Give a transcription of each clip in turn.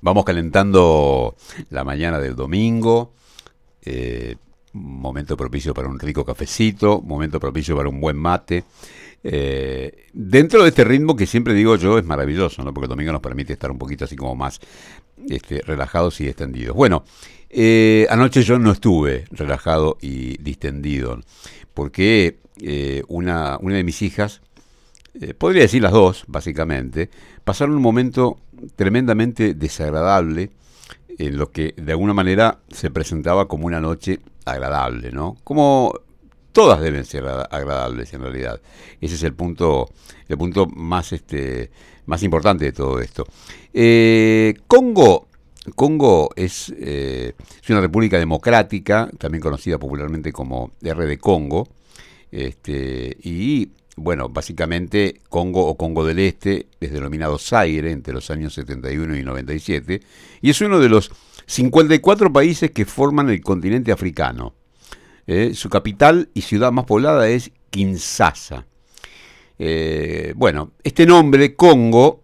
vamos calentando la mañana del domingo. momento propicio para un rico cafecito, momento propicio para un buen mate. Eh, dentro de este ritmo que siempre digo yo es maravilloso, ¿no? porque el domingo nos permite estar un poquito así como más este, relajados y extendidos. Bueno, eh, anoche yo no estuve relajado y distendido, porque eh, una de mis hijas, podría decir las dos, básicamente, pasaron un momento tremendamente desagradable en lo que de alguna manera se presentaba como una noche agradable, ¿no? Como todas deben ser agradables en realidad. Ese es el punto, el punto más, este, más importante de todo esto. Eh, Congo, Congo es, eh, es, una república democrática, también conocida popularmente como R de Congo, este, y bueno, básicamente Congo o Congo del Este es denominado Zaire entre los años 71 y 97, y es uno de los 54 países que forman el continente africano. Eh, su capital y ciudad más poblada es Kinshasa. Eh, bueno, este nombre, Congo,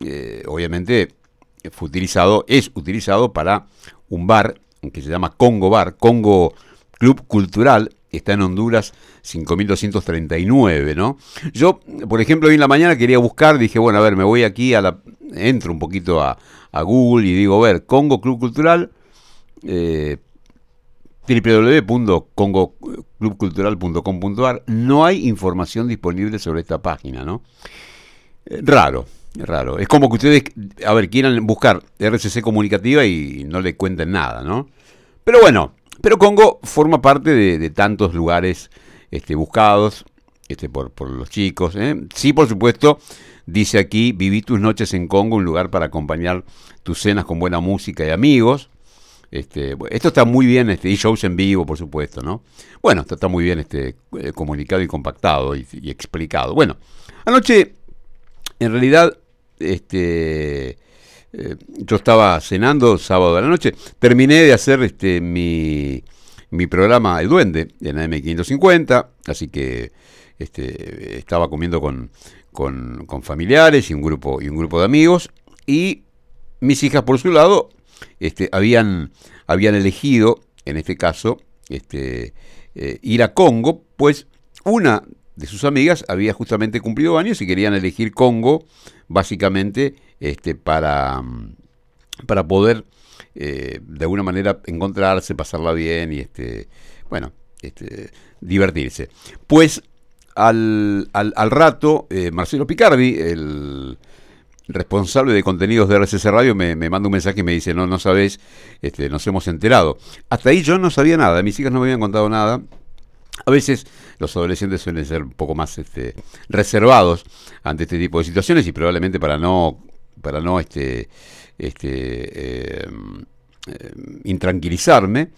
eh, obviamente fue utilizado, es utilizado para un bar que se llama Congo Bar, Congo Club Cultural, está en Honduras 5239, ¿no? Yo, por ejemplo, hoy en la mañana quería buscar, dije, bueno, a ver, me voy aquí a la, entro un poquito a, Google y digo, a ver, Congo Club Cultural, www.congoclubcultural.com.ar no hay información disponible sobre esta página, ¿no? Eh, raro, raro. Es como que ustedes, a ver, quieran buscar RCC comunicativa y no le cuenten nada, ¿no? Pero bueno, pero Congo forma parte de, tantos lugares este, buscados este, por, por los chicos. ¿eh? Sí, por supuesto, dice aquí, viví tus noches en Congo, un lugar para acompañar tus cenas con buena música y amigos. Este, esto está muy bien, este, y shows en vivo, por supuesto, ¿no? Bueno, esto está muy bien este, eh, comunicado y compactado y, explicado. Bueno, anoche, en realidad, este, eh, yo estaba cenando sábado de la noche, terminé de hacer este, mi, mi programa El Duende en AM550, así que este, estaba comiendo con, con, con familiares y un grupo y un grupo de amigos. Y mis hijas por su lado este, habían, habían elegido, en este caso, este, eh, ir a Congo, pues una de sus amigas había justamente cumplido años y querían elegir Congo, básicamente, este, para, para poder eh, de alguna manera encontrarse, pasarla bien y este, bueno, este, divertirse. Pues al, al, rato, eh, Marcelo Picardi, el responsable de contenidos de RCC Radio me, manda un mensaje y me dice, no, no sabes, este, nos hemos enterado. Hasta ahí yo no sabía nada, mis hijas no me habían contado nada. A veces los adolescentes suelen ser un poco más este, reservados ante este tipo de situaciones y probablemente para no, para no este, este, eh, eh, intranquilizarme.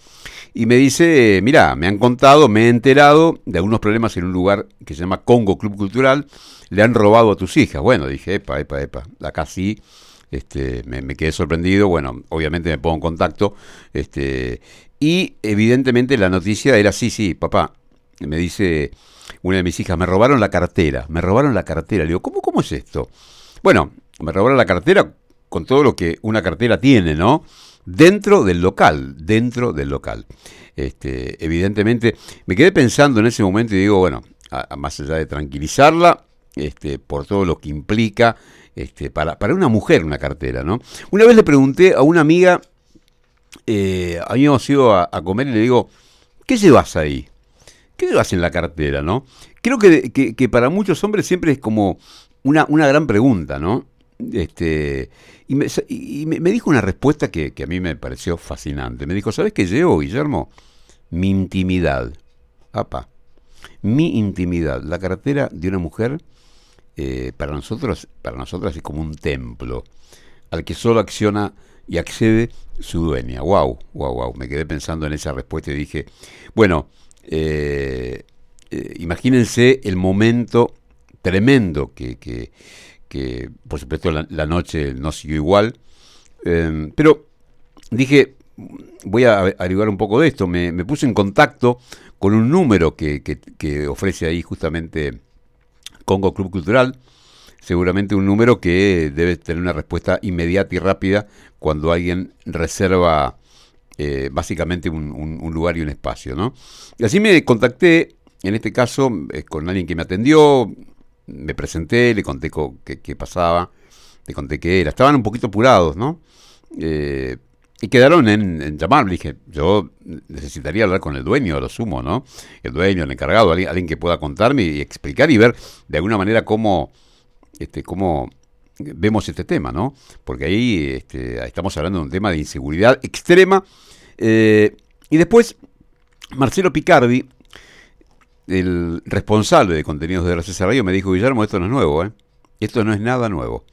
Y me dice, mira, me han contado, me he enterado de algunos problemas en un lugar que se llama Congo Club Cultural le han robado a tus hijas. Bueno, dije, epa, epa, epa, acá sí, este, me, quedé sorprendido, bueno, obviamente me pongo en contacto, este, y evidentemente la noticia era, sí, sí, papá, me dice una de mis hijas, me robaron la cartera, me robaron la cartera. Le digo, ¿cómo, cómo es esto? Bueno, me robaron la cartera con todo lo que una cartera tiene, ¿no? Dentro del local, dentro del local. Este, evidentemente, me quedé pensando en ese momento y digo, bueno, más allá de tranquilizarla, este, por todo lo que implica este, para, para una mujer una cartera, ¿no? Una vez le pregunté a una amiga, eh, habíamos ido a, comer y le digo, ¿qué llevas ahí? ¿Qué llevas en la cartera, no? Creo que, para muchos hombres siempre es como una, una gran pregunta, ¿no? Este, y me, dijo una respuesta que, que, a mí me pareció fascinante. Me dijo, ¿sabes qué llevo, Guillermo? Mi intimidad. Apa. Mi intimidad. La cartera de una mujer eh, para nosotros, para nosotras es como un templo al que solo acciona y accede su dueña. Wow, wow, wow. Me quedé pensando en esa respuesta y dije, bueno, eh, eh, imagínense el momento tremendo que, que, por supuesto la, noche no siguió igual, em, pero dije, voy a averiguar un poco de esto. Me, puse en contacto con un número que ofrece ahí justamente Congo Club Cultural seguramente un número que debe tener una respuesta inmediata y rápida cuando alguien reserva eh, básicamente un, lugar y un espacio, ¿no? Y así me contacté, en este caso, eh, con alguien que me atendió, me presenté, le conté qué, pasaba, le conté qué era. Estaban un poquito apurados, ¿no? Eh, y quedaron en, en llamarme. Dije, yo necesitaría hablar con el dueño, lo sumo, ¿no? El dueño, el encargado, alguien, que pueda contarme y explicar y ver de alguna manera cómo, este, cómo vemos este tema, ¿no? Porque ahí este, estamos hablando de un tema de inseguridad extrema. Eh, y después, Marcelo Picardi, el responsable de contenidos de RCC Radio, me dijo, Guillermo, esto no es nuevo, ¿eh? Esto no es nada nuevo.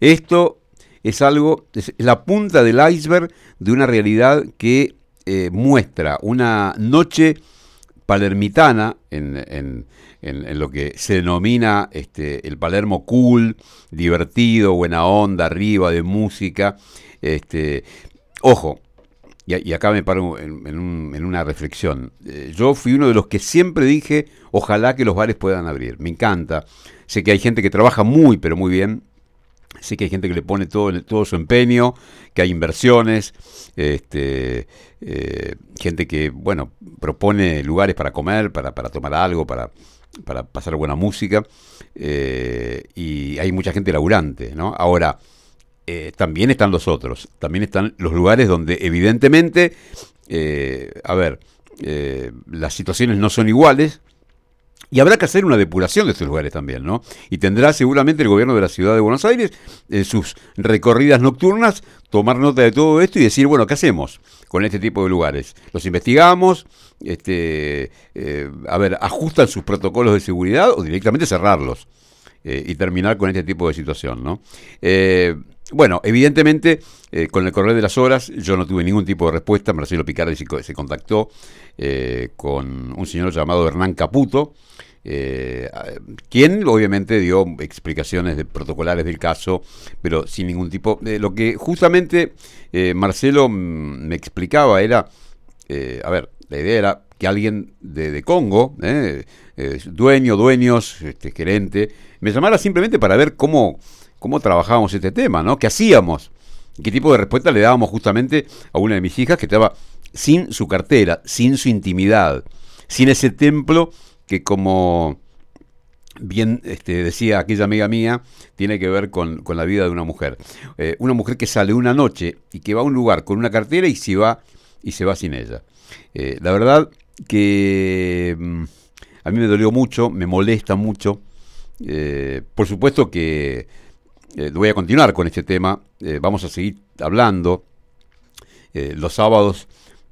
Esto es algo, es la punta del iceberg de una realidad que eh, muestra una noche palermitana en, en, en, lo que se denomina este, el Palermo cool, divertido, buena onda, arriba de música. Este, ojo, y, acá me paro en, una reflexión. Eh, yo fui uno de los que siempre dije, ojalá que los bares puedan abrir. Me encanta. Sé que hay gente que trabaja muy, pero muy bien. Sé que hay gente que le pone todo, todo su empeño, que hay inversiones, este, eh, gente que, bueno, propone lugares para comer, para, para tomar algo, para, para pasar buena música. Eh, y hay mucha gente laburante, ¿no? Ahora, eh, también están los otros, también están los lugares donde evidentemente, a ver, las situaciones no son iguales, y habrá que hacer una depuración de estos lugares también, ¿no? Y tendrá seguramente el gobierno de la ciudad de Buenos Aires en sus recorridas nocturnas tomar nota de todo esto y decir, bueno, ¿qué hacemos con este tipo de lugares? ¿Los investigamos? Este, eh, a ver, ¿ajustan sus protocolos de seguridad o directamente cerrarlos? Eh, y terminar con este tipo de situación, ¿no? Eh, bueno, evidentemente, con el correr de las horas, yo no tuve ningún tipo de respuesta. Marcelo Picardi se, contactó con un señor llamado Hernán Caputo, eh, quien obviamente dio explicaciones de protocolares del caso, pero sin ningún tipo. de lo que justamente eh, Marcelo me explicaba era, eh, a ver, la idea era que alguien de, Congo, eh, dueño, dueños, este, gerente, me llamara simplemente para ver cómo, cómo trabajábamos este tema, ¿no? ¿Qué hacíamos? ¿Qué tipo de respuesta le dábamos justamente a una de mis hijas que estaba sin su cartera, sin su intimidad, sin ese templo que como bien este, decía aquella amiga mía, tiene que ver con, la vida de una mujer. Eh, una mujer que sale una noche y que va a un lugar con una cartera y se va, y se va sin ella. Eh, la verdad que mm, a mí me dolió mucho, me molesta mucho. Eh, por supuesto que voy a continuar con este tema, vamos a seguir hablando. los sábados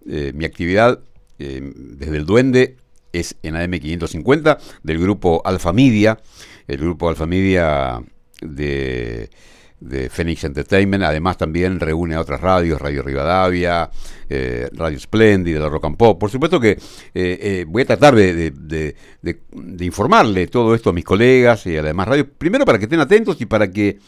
mi actividad desde el duende es en AM550 del grupo Alfa Media, el grupo Alfa Media de, de Phoenix Entertainment, además también reúne a otras radios, Radio Rivadavia, eh, Radio Splendid, de la Rock and Pop. Por supuesto que eh, eh, voy a tratar de, de, de, informarle todo esto a mis colegas y además radio, primero para que estén atentos y para que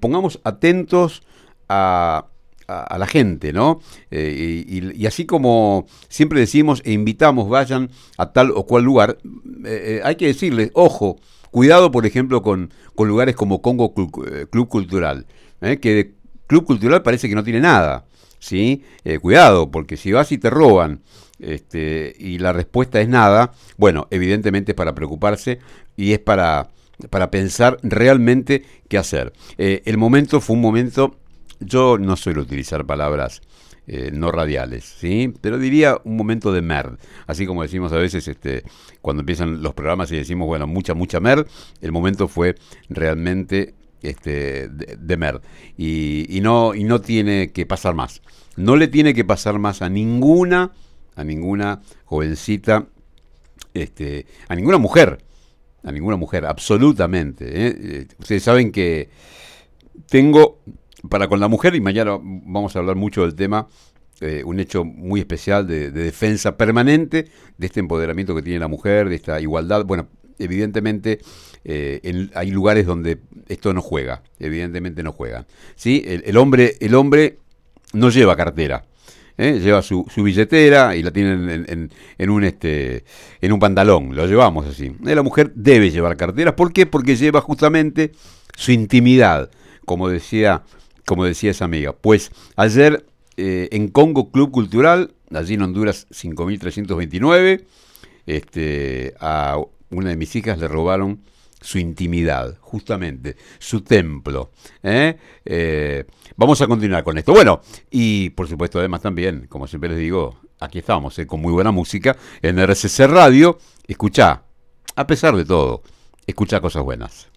pongamos atentos a a, la gente, ¿no? Eh, y, así como siempre decimos e invitamos, vayan a tal o cual lugar, eh, hay que decirles, ojo, cuidado, por ejemplo, con, con lugares como Congo Club Cultural, que de Club Cultural parece que no tiene nada, ¿sí? cuidado, porque si vas y te roban, este, y la respuesta es nada, bueno, evidentemente es para preocuparse y es para, para pensar realmente qué hacer. el momento fue un momento yo no suelo utilizar palabras eh, no radiales, ¿sí? Pero diría un momento de mer, así como decimos a veces este, cuando empiezan los programas y decimos, bueno, mucha, mucha mer, el momento fue realmente este, de, mer. Y, no, y no tiene que pasar más. No le tiene que pasar más a ninguna, a ninguna jovencita, este, a ninguna mujer, a ninguna mujer, absolutamente. ¿eh? Eh, ustedes saben que tengo para con la mujer, y mañana vamos a hablar mucho del tema, eh, un hecho muy especial de, defensa permanente de este empoderamiento que tiene la mujer, de esta igualdad. Bueno, evidentemente eh, hay lugares donde esto no juega, evidentemente no juega. ¿sí? El, hombre, el hombre no lleva cartera. ¿eh? lleva su, billetera y la tiene en, un este en un pantalón, lo llevamos así. La mujer debe llevar carteras, ¿por qué? Porque lleva justamente su intimidad, como decía, como decía esa amiga. Pues ayer eh, en Congo Club Cultural, allí en Honduras 5329, este, a una de mis hijas le robaron su intimidad, justamente, su templo. ¿eh? Eh, vamos a continuar con esto. Bueno, y por supuesto además también, como siempre les digo, aquí estamos, con muy buena música en RCC Radio. Escucha, a pesar de todo, escucha cosas buenas.